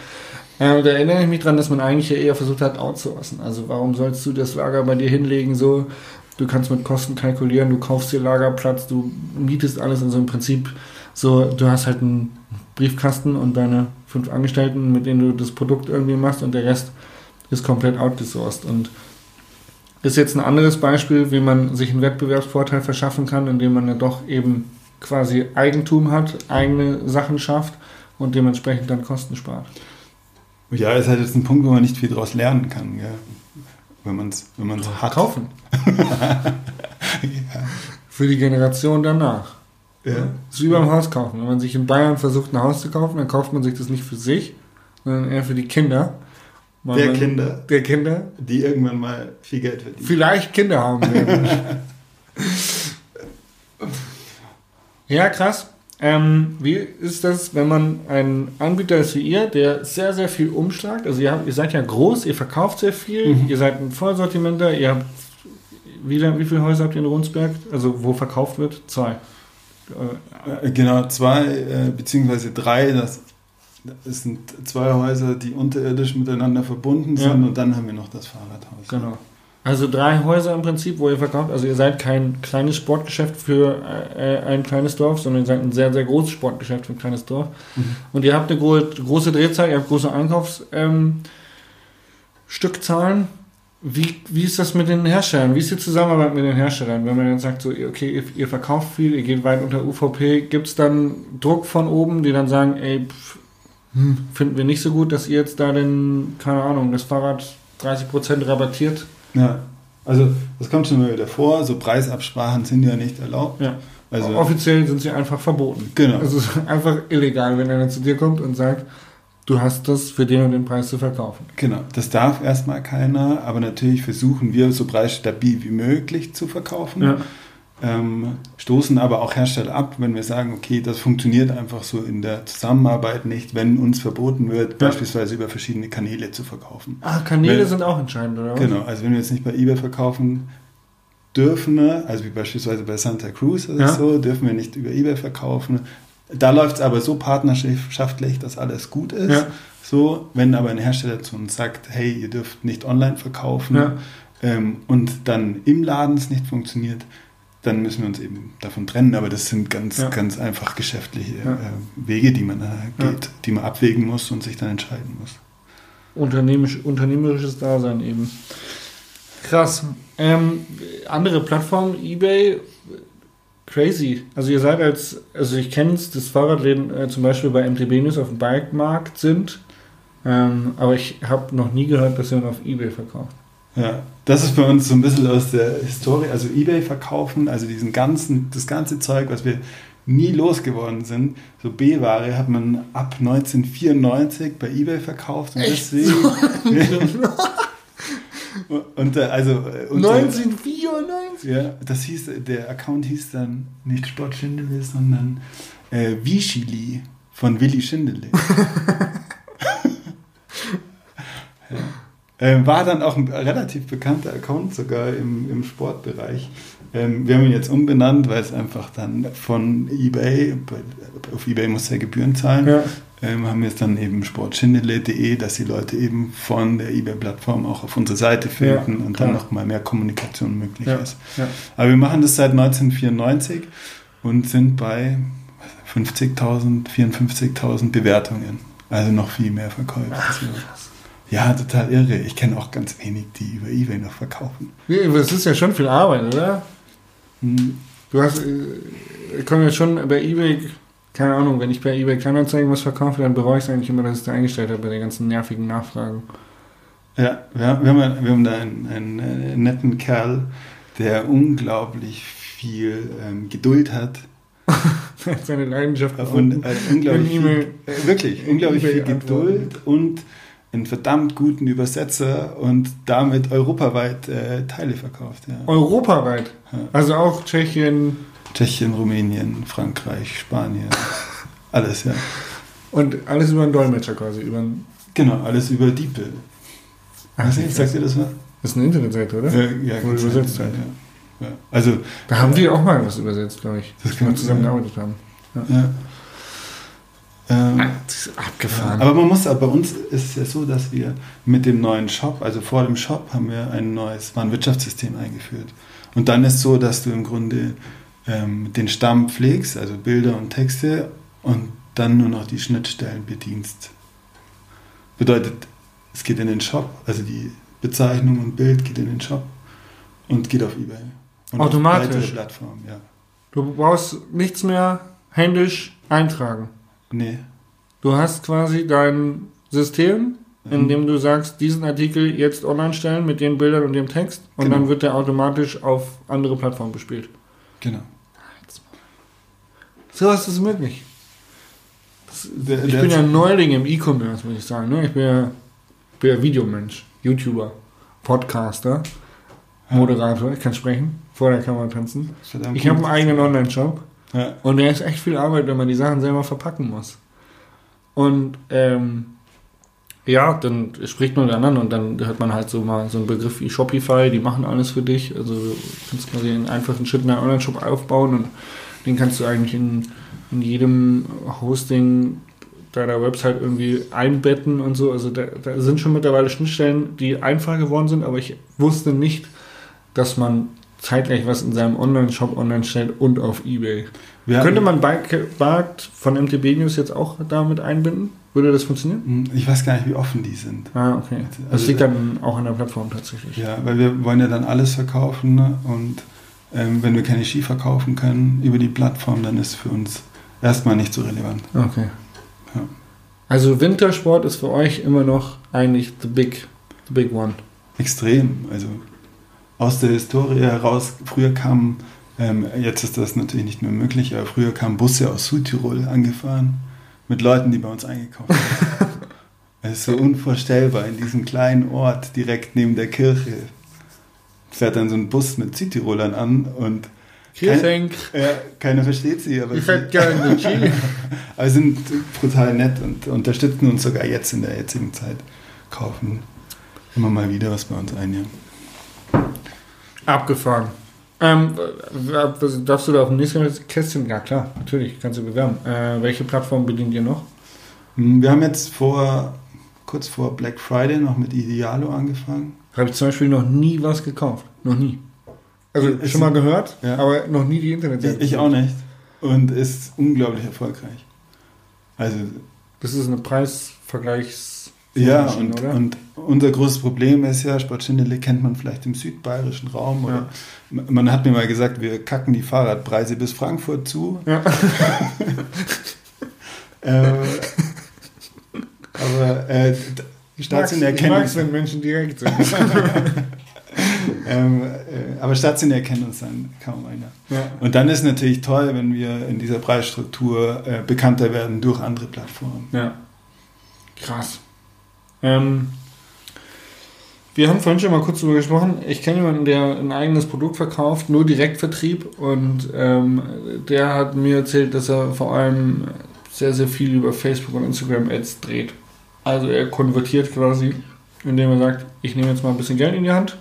äh, da erinnere ich mich dran, dass man eigentlich eher versucht hat, outzusourcen. Also warum sollst du das Lager bei dir hinlegen so? Du kannst mit Kosten kalkulieren, du kaufst dir Lagerplatz, du mietest alles, also im Prinzip so, du hast halt einen Briefkasten und deine fünf Angestellten, mit denen du das Produkt irgendwie machst und der Rest ist komplett outgesourced. Und ist jetzt ein anderes Beispiel, wie man sich einen Wettbewerbsvorteil verschaffen kann, indem man ja doch eben quasi Eigentum hat, eigene Sachen schafft und dementsprechend dann Kosten spart. Ja, ist halt jetzt ein Punkt, wo man nicht viel draus lernen kann, gell? wenn man es wenn man's hat. Kaufen. Ja. Für die Generation danach. Ja. Das ist wie beim Haus kaufen. Wenn man sich in Bayern versucht, ein Haus zu kaufen, dann kauft man sich das nicht für sich, sondern eher für die Kinder. Weil Der man- Kinder, Der Kinder. die irgendwann mal viel Geld verdienen. Vielleicht Kinder haben werden. ja, krass. Ähm, wie ist das, wenn man ein Anbieter ist wie ihr, der sehr, sehr viel umschlagt? Also ihr, habt, ihr seid ja groß, ihr verkauft sehr viel, Mhm. ihr seid ein Vollsortimenter, ihr habt wie, wie viele Häuser habt ihr in Ronsberg? Also wo verkauft wird? Zwei. Äh, Äh, Genau, zwei äh, beziehungsweise drei. Das, das sind zwei Häuser, die unterirdisch miteinander verbunden Ja. sind und dann haben wir noch das Fahrradhaus. Genau. Also drei Häuser im Prinzip, wo ihr verkauft. Also ihr seid kein kleines Sportgeschäft für äh, ein kleines Dorf, sondern ihr seid ein sehr, sehr großes Sportgeschäft für ein kleines Dorf. Mhm. Und ihr habt eine gro große Drehzahl, ihr habt große Einkaufsstückzahlen. Ähm, wie, wie ist das mit den Herstellern? Wie ist die Zusammenarbeit mit den Herstellern? Wenn man dann sagt, so, okay, ihr, ihr verkauft viel, ihr geht weit unter UVP, gibt es dann Druck von oben, die dann sagen, ey, pff, hm, finden wir nicht so gut, dass ihr jetzt da den, keine Ahnung, das Fahrrad 30% rabattiert? Ja, also das kommt schon mal wieder vor. So Preisabsprachen sind ja nicht erlaubt. Ja. Also Offiziell sind sie einfach verboten. Genau. Es ist einfach illegal, wenn einer zu dir kommt und sagt, du hast das für den und den Preis zu verkaufen. Genau, das darf erstmal keiner, aber natürlich versuchen wir so preisstabil wie möglich zu verkaufen. Ja. Ähm, stoßen aber auch Hersteller ab, wenn wir sagen, okay, das funktioniert einfach so in der Zusammenarbeit nicht, wenn uns verboten wird, Ja. beispielsweise über verschiedene Kanäle zu verkaufen. Ah, Kanäle Wenn- sind auch entscheidend, oder? Genau, also wenn wir jetzt nicht bei eBay verkaufen dürfen, ne, also wie beispielsweise bei Santa Cruz oder Ja. so, dürfen wir nicht über eBay verkaufen. Da läuft es aber so partnerschaftlich, dass alles gut ist. Ja. So, wenn aber ein Hersteller zu uns sagt, hey, ihr dürft nicht online verkaufen ähm, und dann im Laden es nicht funktioniert, dann müssen wir uns eben davon trennen. Aber das sind ganz, Ja. ganz einfach geschäftliche Ja. äh, Wege, die man da Ja. geht, die man abwägen muss und sich dann entscheiden muss. Unternehmisch, unternehmerisches Dasein eben. Krass. Ähm, andere Plattformen, eBay, crazy. Also ihr seid als, also ich kenne es, dass Fahrradläden äh, zum Beispiel bei MTB News auf dem Bikemarkt sind, ähm, aber ich habe noch nie gehört, dass jemand auf eBay verkauft. Ja, das ist bei uns so ein bisschen aus der Historie, also Ebay verkaufen, also diesen ganzen, das ganze Zeug, was wir nie losgeworden sind. So B-Ware hat man ab 1994 bei Ebay verkauft und Echt? deswegen. und äh, also äh, unser- 1994? Ja, das hieß, der Account hieß dann nicht Sport Schindele, sondern äh, Vichili von Willi Schindele. ja. Ähm, war dann auch ein relativ bekannter Account sogar im, im Sportbereich. Ähm, wir haben ihn jetzt umbenannt, weil es einfach dann von eBay, auf eBay muss er Gebühren zahlen, Ja. ähm, haben wir es dann eben sportschindele.de, dass die Leute eben von der eBay-Plattform auch auf unsere Seite finden Ja, und dann noch mal mehr Kommunikation möglich ist. Aber wir machen das seit 1994 und sind bei 50.000, 54.000 Bewertungen. Also noch viel mehr Verkäufe. Also, ja, total irre. Ich kenne auch ganz wenig, die über eBay noch verkaufen. Nee, aber Es ist ja schon viel Arbeit, oder? Hm, Du hast, äh, ich komme jetzt schon bei eBay, keine Ahnung, wenn ich bei eBay Kleinanzeigen was verkaufe, dann bereue ich es eigentlich immer, dass ich es da eingestellt habe bei den ganzen nervigen Nachfragen. Ja, wir haben, wir haben, da einen, einen, äh, netten Kerl, der unglaublich viel ähm, Geduld hat Seine Leidenschaft und äh, unglaublich viel, äh, wirklich unglaublich viel Geduld und einen verdammt guten Übersetzer und damit europaweit äh, Teile verkauft. Ja. Europaweit. Ja. Also auch Tschechien Tschechien, Rumänien, Frankreich, Spanien, alles ja. und alles über einen Dolmetscher quasi. Über einen, Genau, alles über DeepL. Weiß nicht, sagt ihr das was? das ist eine Internetseite, oder? Äh, ja, Wo ganz übersetzt ja. halt. Ja. Also, Da haben wir auch mal was übersetzt, glaube ich. Das dass wir kann- zusammengearbeitet haben. ja. Ähm, ist abgefahren. Aber man muss, aber bei uns ist es ja so, dass wir mit dem neuen Shop, also vor dem Shop, haben wir ein neues Warenwirtschaftssystem eingeführt. Und dann ist so, dass du im Grunde ähm, den Stamm pflegst, also Bilder und Texte, und dann nur noch die Schnittstellen bedienst. Bedeutet, es geht in den Shop, also die Bezeichnung und Bild geht in den Shop und geht auf Ebay. Und Automatisch? Auf weitere Plattformen, ja. Du brauchst nichts mehr händisch eintragen. Nee. Du hast quasi dein System, in Mhm. dem du sagst, diesen Artikel jetzt online stellen mit den Bildern und dem Text und Genau. dann wird der automatisch auf andere Plattformen bespielt. Genau. So was ist möglich. Der, Ich der- bin ja Neuling im E-Commerce, muss ich sagen. Ne? Ich bin ja, bin ja Videomensch, YouTuber, Podcaster, Moderator. Ich kann sprechen, vor der Kamera tanzen. Ich habe einen eigenen Online-Shop. Ja. Und der ist echt viel Arbeit, wenn man die Sachen selber verpacken muss. Und ähm, ja, dann spricht man miteinander und dann hört man halt so mal so einen Begriff wie Shopify, die machen alles für dich. Also du kannst quasi einen einfachen Schritt in deinen Online-Shop aufbauen und den kannst du eigentlich in, in jedem Hosting deiner Website irgendwie einbetten und so. Also da, da sind schon mittlerweile Schnittstellen, die einfach geworden sind, aber ich wusste nicht, dass man zeitgleich was in seinem Online-Shop online stellt und auf Ebay. Wir Könnte man Bikemarkt von MTB News jetzt auch damit einbinden? Würde das funktionieren? Hm, Ich weiß gar nicht, wie offen die sind. Ah, okay. Das Also- liegt dann auch an der Plattform tatsächlich. Ja, weil wir wollen ja dann alles verkaufen ne? und ähm, wenn wir keine Ski verkaufen können über die Plattform, dann ist für uns erstmal nicht so relevant. Okay. Ja. Also Wintersport ist für euch immer noch eigentlich the big, the big one. Extrem. Also aus der Historie heraus, früher kamen Ähm, jetzt ist das natürlich nicht mehr möglich, aber früher kamen Busse aus Südtirol angefahren mit Leuten, die bei uns eingekauft haben. Es ist so unvorstellbar, in diesem kleinen Ort direkt neben der Kirche fährt dann so ein Bus mit Südtirolern an und kein, ja, keiner versteht sie, aber Ich sie, gerne Chili. aber sind brutal nett und unterstützen uns sogar jetzt in der jetzigen Zeit. Kaufen immer mal wieder was bei uns ein. Ja. Abgefahren. Ähm, darfst du da auf dem nächsten Kästchen? Ja klar, natürlich, kannst du bewerben. Äh, welche Plattform bedient ihr noch? Hm, Wir haben jetzt vor, kurz vor Black Friday noch mit Idealo angefangen. Habe ich zum Beispiel noch nie was gekauft. Noch nie. Also Ist- schon mal gehört, Ja. aber noch nie die Internetseite. Ich, ich auch nicht. Und ist unglaublich erfolgreich. Also Das ist eine Preisvergleichs. Ja, und, oder? und unser großes Problem ist ja, Sportschindele kennt man vielleicht im südbayerischen Raum. Oder Man hat mir mal gesagt, wir kacken die Fahrradpreise bis Frankfurt zu. Ja. äh, aber äh, stationär ich mag es, kennen wenn Menschen direkt sind. ähm, äh, aber stationär kennt uns dann kaum einer. ja. Und dann ist natürlich toll, wenn wir in dieser Preisstruktur äh, bekannter werden durch andere Plattformen. ja. Krass. Ähm, wir haben vorhin schon mal kurz darüber gesprochen. Ich kenne jemanden, der ein eigenes Produkt verkauft, nur Direktvertrieb. Und ähm, der hat mir erzählt, dass er vor allem sehr, sehr viel über Facebook und Instagram Ads dreht. Also er konvertiert quasi, indem er sagt, ich nehme jetzt mal ein bisschen Geld in die Hand,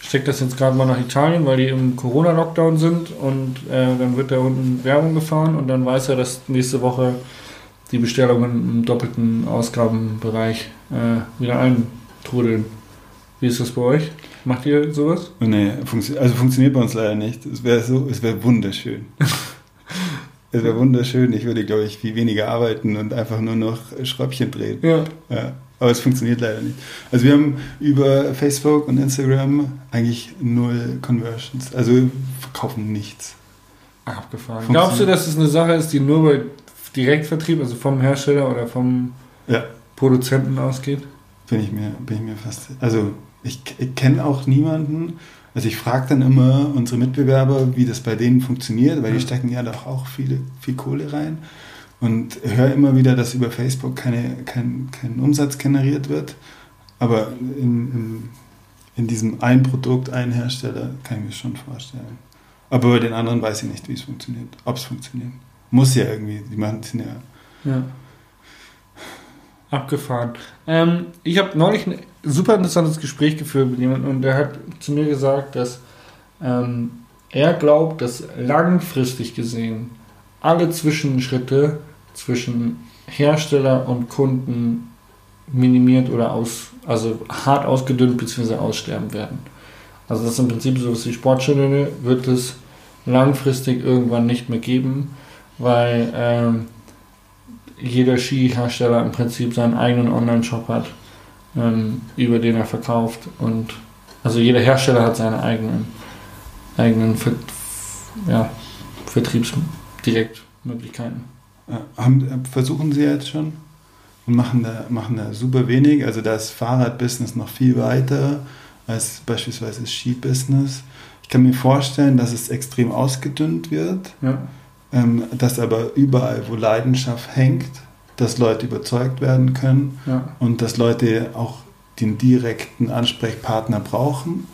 stecke das jetzt gerade mal nach Italien, weil die im Corona-Lockdown sind und äh, dann wird da unten Werbung gefahren und dann weiß er, dass nächste Woche die Bestellungen im doppelten Ausgabenbereich äh, wieder eintrudeln. Wie ist das bei euch? Macht ihr sowas? Nee, funktio also funktioniert bei uns leider nicht. Es wäre so, es wäre wunderschön. es wäre wunderschön. Ich würde, glaube ich, viel weniger arbeiten und einfach nur noch Schräubchen drehen. Ja. Ja, aber es funktioniert leider nicht. Also wir haben über Facebook und Instagram eigentlich null Conversions. Also wir verkaufen nichts. Abgefahren. Glaubst du, dass es eine Sache ist, die nur bei Direktvertrieb, also vom Hersteller oder vom Ja. Produzenten ausgeht? Bin ich mir, bin ich mir fast. Also ich, ich kenne auch niemanden. Also ich frage dann immer unsere Mitbewerber, wie das bei denen funktioniert, weil die stecken ja doch auch viele, viel Kohle rein. Und höre immer wieder, dass über Facebook keine, kein, kein Umsatz generiert wird. Aber in, in, in diesem ein Produkt, ein Hersteller, kann ich mir schon vorstellen. Aber bei den anderen weiß ich nicht, wie es funktioniert. Ob es funktioniert. Muss ja irgendwie. Die machen sind ja. Ja. Abgefahren. Ähm, ich habe neulich ein super interessantes Gespräch geführt mit jemandem und der hat zu mir gesagt, dass ähm, er glaubt, dass langfristig gesehen alle Zwischenschritte zwischen Hersteller und Kunden minimiert oder aus, also hart ausgedünnt bzw. aussterben werden. Also das ist im Prinzip so was wie Sportjournale wird es langfristig irgendwann nicht mehr geben, weil ähm, jeder Skihersteller im Prinzip seinen eigenen Online-Shop hat, ähm, über den er verkauft und also jeder Hersteller hat seine eigenen eigenen Ver ja, Vertriebsdirektmöglichkeiten. Haben, versuchen sie jetzt schon und machen da, machen da super wenig. Also da ist Fahrradbusiness noch viel weiter als beispielsweise das Skibusiness. Ich kann mir vorstellen, dass es extrem ausgedünnt wird, Ja. Ähm, dass aber überall, wo Leidenschaft hängt, dass Leute überzeugt werden können Ja. und dass Leute auch den direkten Ansprechpartner brauchen.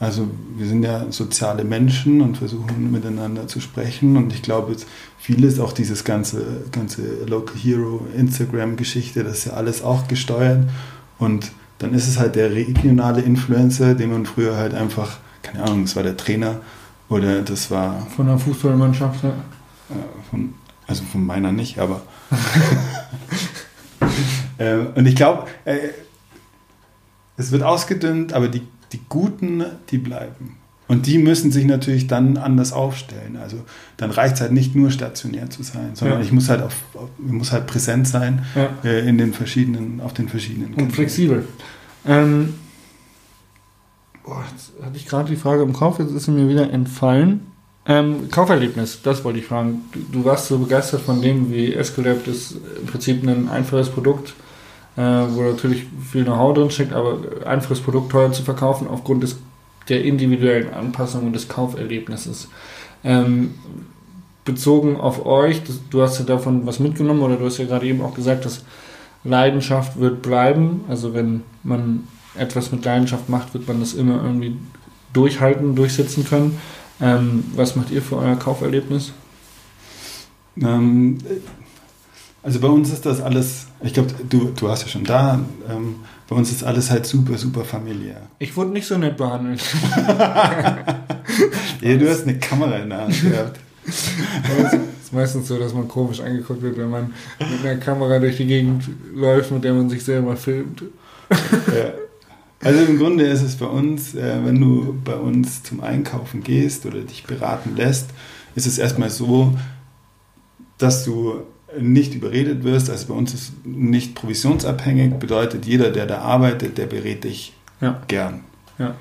Also wir sind ja soziale Menschen und versuchen miteinander zu sprechen und ich glaube, vieles, auch dieses ganze, ganze Local Hero Instagram-Geschichte, das ist ja alles auch gesteuert und dann ist es halt der regionale Influencer, den man früher halt einfach, keine Ahnung, das war der Trainer oder das war Von der Fußballmannschaft. Ja. Äh, von, also von meiner nicht, aber. äh, und ich glaube, äh, es wird ausgedünnt, aber die, die Guten, die bleiben. Und die müssen sich natürlich dann anders aufstellen. Also dann reicht es halt nicht nur stationär zu sein, sondern Ja. ich muss halt auf, auf ich muss halt präsent sein Ja. äh, in den verschiedenen, auf den verschiedenen Und Kanälen. flexibel. Ähm, boah, jetzt hatte ich gerade die Frage im Kopf, jetzt ist sie mir wieder entfallen. Ähm, Kauferlebnis, das wollte ich fragen. Du, du warst so begeistert von dem, wie Escolab das im Prinzip ein einfaches Produkt, äh, wo natürlich viel Know-how drin steckt, aber einfaches Produkt teuer zu verkaufen aufgrund des, der individuellen Anpassung und des Kauferlebnisses. Ähm, bezogen auf euch, das, du hast ja davon was mitgenommen oder du hast ja gerade eben auch gesagt, dass Leidenschaft wird bleiben. Also wenn man etwas mit Leidenschaft macht, wird man das immer irgendwie durchhalten, durchsetzen können. Ähm, was macht ihr für euer Kauferlebnis? Ähm, also bei uns ist das alles, ich glaube, du, du warst ja schon da, ähm, bei uns ist alles halt super, super familiär. Ich wurde nicht so nett behandelt. ja, du hast eine Kamera in der Hand gehabt. Es ist meistens so, dass man komisch angeguckt wird, wenn man mit einer Kamera durch die Gegend läuft, mit der man sich selber filmt. Ja. Also im Grunde ist es bei uns, äh, wenn du bei uns zum Einkaufen gehst oder dich beraten lässt, ist es erstmal so, dass du nicht überredet wirst. Also bei uns ist nicht provisionsabhängig, bedeutet jeder, der da arbeitet, der berät dich Ja. gern. Ja.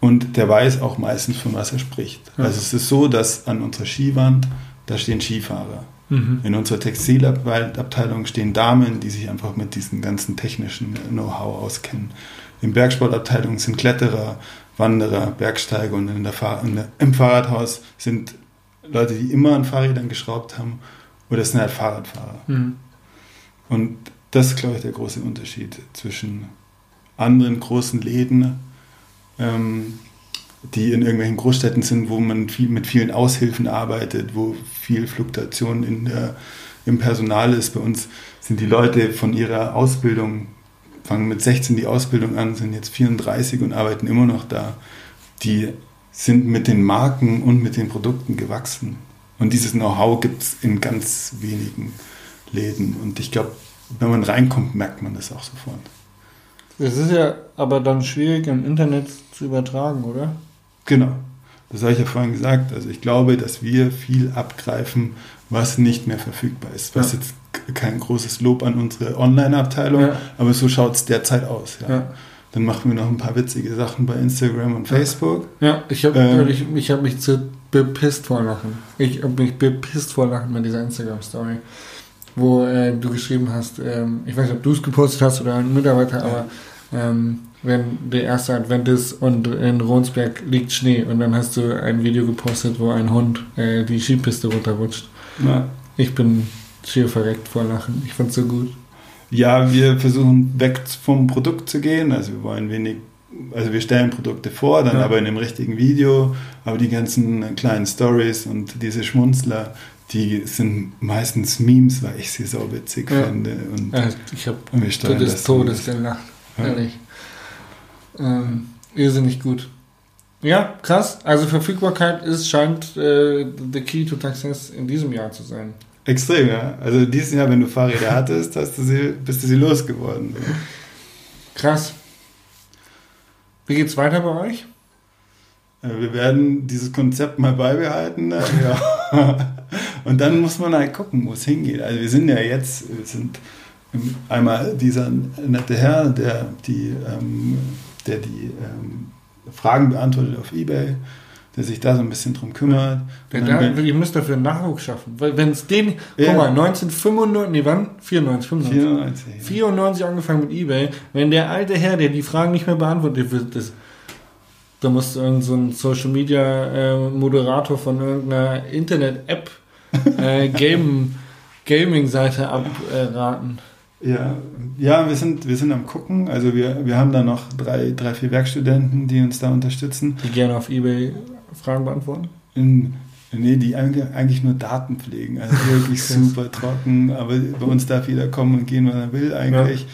Und der weiß auch meistens, von was er spricht. Ja. Also es ist so, dass an unserer Skiwand, da stehen Skifahrer. Mhm. In unserer Textilabteilung stehen Damen, die sich einfach mit diesem ganzen technischen Know-how auskennen. In Bergsportabteilung sind Kletterer, Wanderer, Bergsteiger und in der Fahr in der, im Fahrradhaus sind Leute, die immer an Fahrrädern geschraubt haben oder es sind halt Fahrradfahrer. Mhm. Und das ist, glaube ich, der große Unterschied zwischen anderen großen Läden, ähm, die in irgendwelchen Großstädten sind, wo man viel, mit vielen Aushilfen arbeitet, wo viel Fluktuation in der, im Personal ist. Bei uns sind die Leute von ihrer Ausbildung, fangen mit 16 die Ausbildung an, sind jetzt 34 und arbeiten immer noch da. Die sind mit den Marken und mit den Produkten gewachsen. Und dieses Know-how gibt es in ganz wenigen Läden. Und ich glaube, wenn man reinkommt, merkt man das auch sofort. Es ist ja aber dann schwierig im Internet zu übertragen, oder? Genau. Das habe ich ja vorhin gesagt. Also ich glaube, dass wir viel abgreifen, was nicht mehr verfügbar ist. Was Ja. jetzt kein großes Lob an unsere Online-Abteilung, Ja. aber so schaut es derzeit aus. Ja. Ja. Dann machen wir noch ein paar witzige Sachen bei Instagram und Facebook. Ja, ich habe Ähm. ich, ich hab mich zu bepisst vor Lachen. Ich habe mich bepisst vor Lachen mit dieser Instagram-Story, wo äh, du geschrieben hast, ähm, ich weiß nicht, ob du es gepostet hast oder ein Mitarbeiter, aber ähm, wenn der erste Advent ist und in Ronsberg liegt Schnee und dann hast du ein Video gepostet, wo ein Hund äh, die Skipiste runterrutscht. Ja. Ich bin schier verreckt vor Lachen. Ich fand's so gut. Ja, wir versuchen weg vom Produkt zu gehen. Also wir wollen wenig, also wir stellen Produkte vor, dann Ja. aber in einem richtigen Video. Aber die ganzen kleinen Stories und diese Schmunzler, die sind meistens Memes, weil ich sie so witzig Ja. finde. Und, Äh, ich habe des Todes gelacht. Ja. Ehrlich. Ähm, irrsinnig gut. Ja, krass. Also Verfügbarkeit ist, scheint äh, the key to success in diesem Jahr zu sein. Extrem, ja. Also dieses Jahr, wenn du Fahrräder hattest, hast du sie, bist du sie losgeworden. Krass. Wie geht's weiter bei euch? Äh, Wir werden dieses Konzept mal beibehalten. Ja. Und dann muss man halt gucken, wo es hingeht. Also wir sind ja jetzt, wir sind einmal dieser nette Herr, der die, ähm, der die ähm, Fragen beantwortet auf Ebay, der sich da so ein bisschen drum kümmert. Dann da, ihr müsst dafür einen Nachwuchs schaffen. Weil wenn es den, Ja. guck mal, 1995, nee wann? 94, 95. 94. 94 angefangen mit Ebay. Wenn der alte Herr, der die Fragen nicht mehr beantwortet wird, das, da musst du irgendein so ein Social Media äh, Moderator von irgendeiner Internet-App äh, Game, Gaming-Seite abraten. Ja, ja wir, sind, wir sind am gucken. Also wir, wir haben da noch drei, drei, vier Werkstudenten, die uns da unterstützen. die gerne auf Ebay Fragen beantworten. In, nee, die eigentlich nur Daten pflegen. Also wirklich super trocken. Aber bei uns darf jeder kommen und gehen, wann er will eigentlich.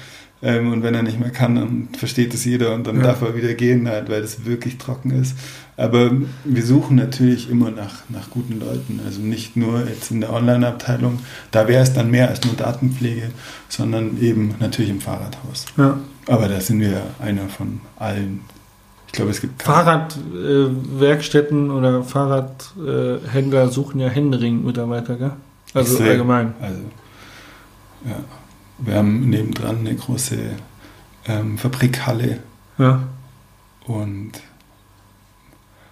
Ähm, und wenn er nicht mehr kann, dann versteht es jeder und dann Ja. darf er wieder gehen, halt, weil es wirklich trocken ist. Aber wir suchen natürlich immer nach, nach guten Leuten. Also nicht nur jetzt in der Online-Abteilung. Da wäre es dann mehr als nur Datenpflege, sondern eben natürlich im Fahrradhaus. Ja. Aber da sind wir einer von allen. Ich glaube, es gibt keine- Fahrradwerkstätten äh, oder Fahrradhändler suchen ja Händering Mitarbeiter, gell? Also Extrem. allgemein. Also, ja. Wir haben nebendran eine große ähm, Fabrikhalle Ja. und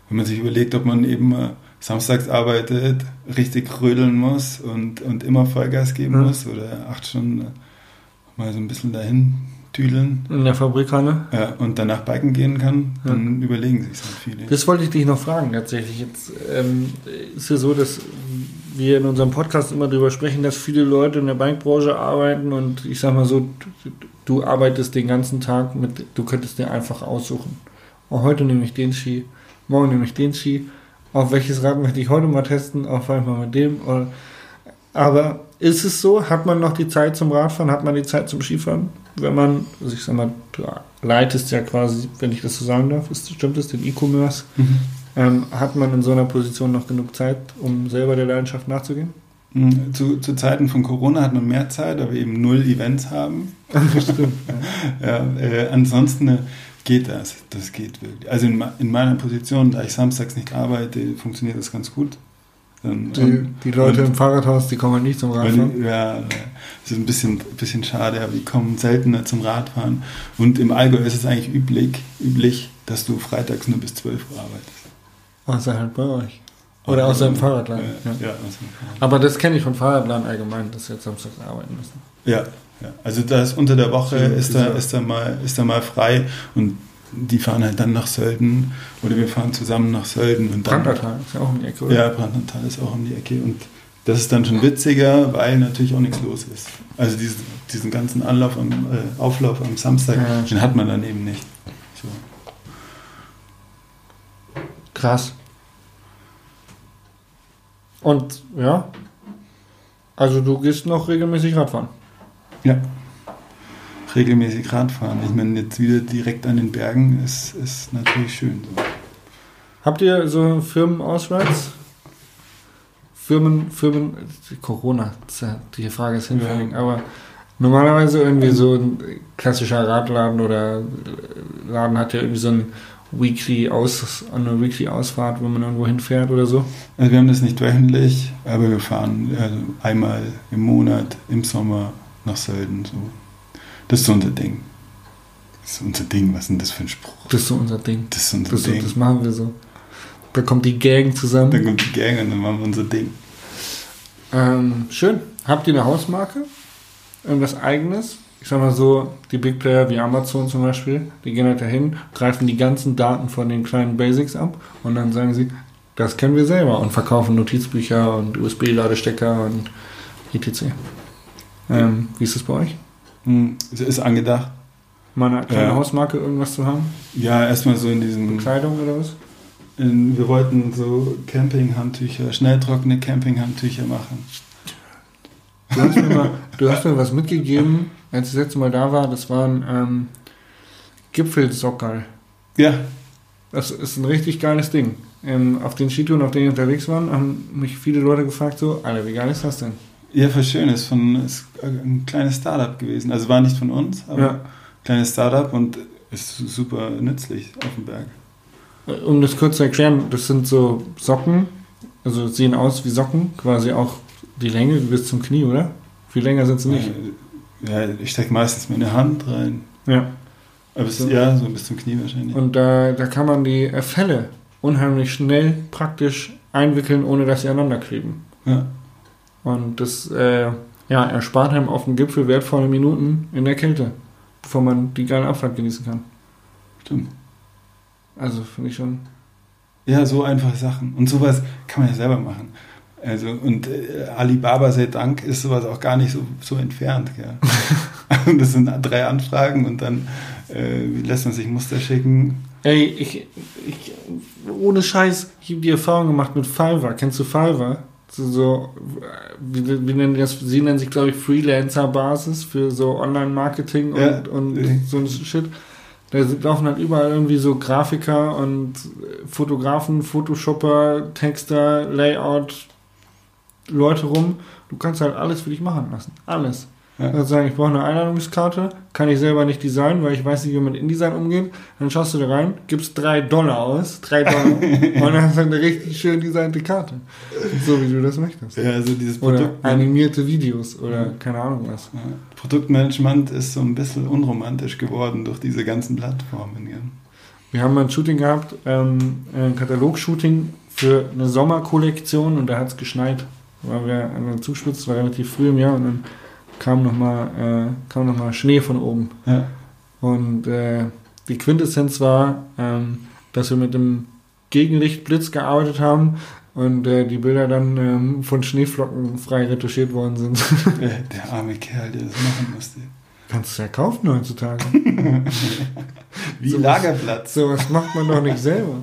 wenn man sich überlegt, ob man eben äh, samstags arbeitet, richtig rödeln muss und, und immer Vollgas geben Ja. muss oder acht Stunden mal so ein bisschen dahin tüdeln In der Fabrikhalle. ja, und danach biken gehen kann, dann überlegen sich halt viele. Das wollte ich dich noch fragen, tatsächlich. Jetzt ähm, ist ja so, dass wir in unserem Podcast immer darüber sprechen, dass viele Leute in der Bikebranche arbeiten und ich sag mal so, du, arbeitest den ganzen Tag mit, du könntest dir einfach aussuchen. Oh, heute nehme ich den Ski, morgen nehme ich den Ski. Auf welches Rad möchte ich heute mal testen? Auf einmal mit dem. Aber ist es so? Hat man noch die Zeit zum Radfahren? Hat man die Zeit zum Skifahren? Wenn man, also ich sag mal, du leitest ja quasi, wenn ich das so sagen darf, ist, stimmt das, den E-Commerce? Mhm. Ähm, hat man in so einer Position noch genug Zeit, um selber der Leidenschaft nachzugehen? Mhm. Zu, zu Zeiten von Corona hat man mehr Zeit, aber eben null Events haben. Stimmt. Ja, äh, ansonsten äh, geht das. Das geht wirklich. Also in, in meiner Position, da ich samstags nicht arbeite, funktioniert das ganz gut. Dann, Die, die Leute und- im Fahrradhaus, die kommen halt nicht zum Radfahren. ja, das ist ein bisschen, bisschen schade, aber die kommen seltener zum Radfahren. Und im Allgäu ist es eigentlich üblich, üblich dass du freitags nur bis 12 Uhr arbeitest. Außer halt bei euch. Oder außer im Fahrradladen. Ja, Ja. ja. Aber das kenne ich von Fahrradladen allgemein, dass sie jetzt samstags arbeiten müssen. Ja, ja. Also das unter der Woche Ja, ist da, ist, da mal, ist da mal frei und die fahren halt dann nach Sölden oder wir fahren zusammen nach Sölden und dann. Brandnertal ist ja auch um die Ecke, oder? Ja, Brandnertal ist auch um die Ecke und das ist dann schon witziger, weil natürlich auch nichts los ist. Also diesen, diesen ganzen Anlauf am, äh, Auflauf am Samstag, den hat man dann eben nicht. So. Krass. Und ja, also du gehst noch regelmäßig Radfahren. Ja. Regelmäßig Radfahren. Ich meine, jetzt wieder direkt an den Bergen ist, ist natürlich schön. So. Habt ihr so Firmenausweis? Firmen, Firmen, Corona, ja- die Frage ist hinfällig, aber normalerweise irgendwie so ein klassischer Radladen oder Laden hat ja irgendwie so ein Weekly Aus, eine Weekly Ausfahrt, wenn man irgendwo hinfährt oder so. Also wir haben das nicht wöchentlich, aber wir fahren also einmal im Monat im Sommer nach Sölden. So. Das ist so unser Ding. Das ist unser Ding. Was ist denn das für ein Spruch? Das ist so unser Ding. Das ist unser Das, Ding. das machen wir so. Da kommt die Gang zusammen. Dann kommt die Gang und dann machen wir unser Ding. Ähm, schön. Habt ihr eine Hausmarke? Irgendwas eigenes? Ich sag mal so, die Big Player wie Amazon zum Beispiel, die gehen halt dahin, greifen die ganzen Daten von den kleinen Basics ab und dann sagen sie, das kennen wir selber und verkaufen Notizbücher und USB-Ladestecker und etc. Ähm, wie ist das bei euch? Hm, Es ist angedacht. Mal eine kleine Ja. Hausmarke, irgendwas zu haben? Ja, erstmal so in diesem. Kleidung oder was? In, wir wollten so Campinghandtücher, schnelltrockene Campinghandtücher machen. Du hast mir, mal, du hast mir was mitgegeben, als ich das letzte Mal da war, das waren ähm, Gipfelsockerl. Ja, Das ist ein richtig geiles Ding. Ähm, auf den Skitouren, auf denen wir unterwegs waren, haben mich viele Leute gefragt, so, Alter, wie geil ist das denn? ja, voll schön. Ist von ist ein kleines Startup gewesen. Also war nicht von uns, aber Ja. kleines Startup und ist super nützlich auf dem Berg. Äh, Um das kurz zu erklären, das sind so Socken, also sehen aus wie Socken, quasi auch die Länge bis zum Knie, oder? Viel länger sind sie nicht. Ja, ich stecke meistens meine Hand rein. Ja. Aber es So. ja so bis zum Knie wahrscheinlich. Und da, da kann man die äh, Felle unheimlich schnell praktisch einwickeln, ohne dass sie aneinander kleben. ja. Und das äh, ja, erspart einem auf dem Gipfel wertvolle Minuten in der Kälte, bevor man die geile Abfahrt genießen kann. Stimmt. Also finde ich schon. Ja, so einfache Sachen. Und sowas kann man ja selber machen. Also, und äh, Alibaba sei Dank ist sowas auch gar nicht so, so entfernt. Gell? Und das sind drei Anfragen und dann äh, lässt man sich Muster schicken. Ey, ich, ich ohne Scheiß, ich habe die Erfahrung gemacht mit Fiverr. Kennst du Fiverr? So, so wie, wie nennen das? Sie nennen sich, glaube ich, Freelancer-Basis für so Online-Marketing und, Ja. und so ein Shit. Da laufen halt überall irgendwie so Grafiker und Fotografen, Photoshopper, Texter, Layout, Leute rum. Du kannst halt alles für dich machen lassen. Alles. Ja. Also sagen, ich brauche eine Einladungskarte, kann ich selber nicht designen, weil ich weiß nicht, wie man mit InDesign umgeht. Dann schaust du da rein, gibst drei Dollar aus, drei Dollar, und dann hast du eine richtig schön designte Karte. So wie du das möchtest. Ja, also dieses Oder Produkt, animierte Videos oder keine Ahnung was. ja, Produktmanagement ist so ein bisschen unromantisch geworden durch diese ganzen Plattformen. Gell? Wir haben mal ein Shooting gehabt, ähm, ein Katalogshooting für eine Sommerkollektion und da hat es geschneit. Weil wir an der Zugspitze, war relativ früh im Jahr und dann kam nochmal äh, kam noch mal Schnee von oben. Ja. Und äh, die Quintessenz war, ähm, dass wir mit dem Gegenlichtblitz gearbeitet haben und äh, die Bilder dann ähm, von Schneeflocken frei retuschiert worden sind. Äh, Der arme Kerl, der das machen musste. Kannst du ja kaufen heutzutage. Wie So Lagerplatz. So was macht man doch nicht selber.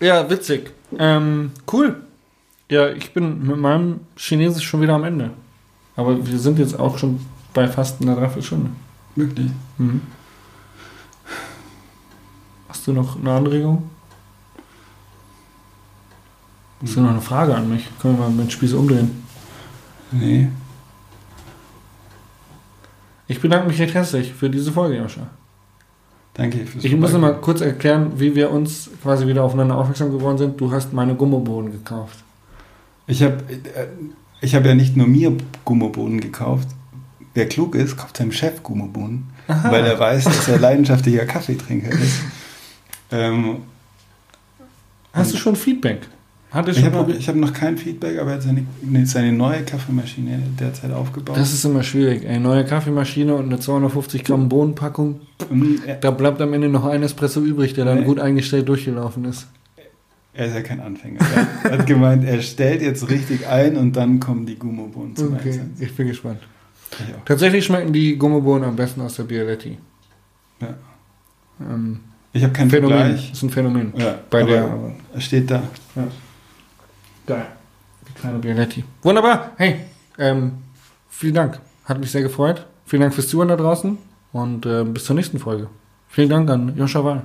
Ja, witzig. Ähm, cool. Ja, ich bin mit meinem Chinesisch schon wieder am Ende. Aber wir sind jetzt auch schon bei fast einer Dreiviertelstunde. Wirklich. Mhm. Hast du noch eine Anregung? Hast du noch eine Frage an mich? Können wir mal den Spieß umdrehen? Nee. Ich bedanke mich recht herzlich für diese Folge, Joscha. Danke fürs Ich muss noch mal kurz erklären, wie wir uns quasi wieder aufeinander aufmerksam geworden sind. Du hast meine Gummobohnen gekauft. Ich habe ich hab ja nicht nur mir Gummobohnen gekauft. Wer klug ist, kauft seinem Chef Gummobohnen, Aha. weil er weiß, dass er leidenschaftlicher Kaffeetrinker ist. Ähm, Hast du schon Feedback? Hat ich habe hab noch kein Feedback, aber er hat seine, ne, seine neue Kaffeemaschine derzeit aufgebaut. Das ist immer schwierig. Eine neue Kaffeemaschine und eine 250 Gramm Bohnenpackung. Er, Da bleibt am Ende noch ein Espresso übrig, der dann Nee. gut eingestellt durchgelaufen ist. Er ist ja kein Anfänger. Er hat gemeint, er stellt jetzt richtig ein und dann kommen die Gummobohnen zum Okay, Einsatz. ich bin gespannt. Ich. Tatsächlich schmecken die Gummobohnen am besten aus der Bialetti. Ja. Ähm, Ich habe kein Phänomen. Vergleich. ist ein Phänomen. Ja, Bei aber der- Er steht da. Geil. Die kleine Bialetti. Wunderbar. Hey, ähm, vielen Dank. Hat mich sehr gefreut. Vielen Dank fürs Zuhören da draußen und äh, bis zur nächsten Folge. Vielen Dank an Joscha Wahl.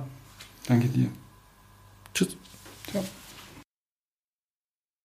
Danke dir. Tschüss. Yep.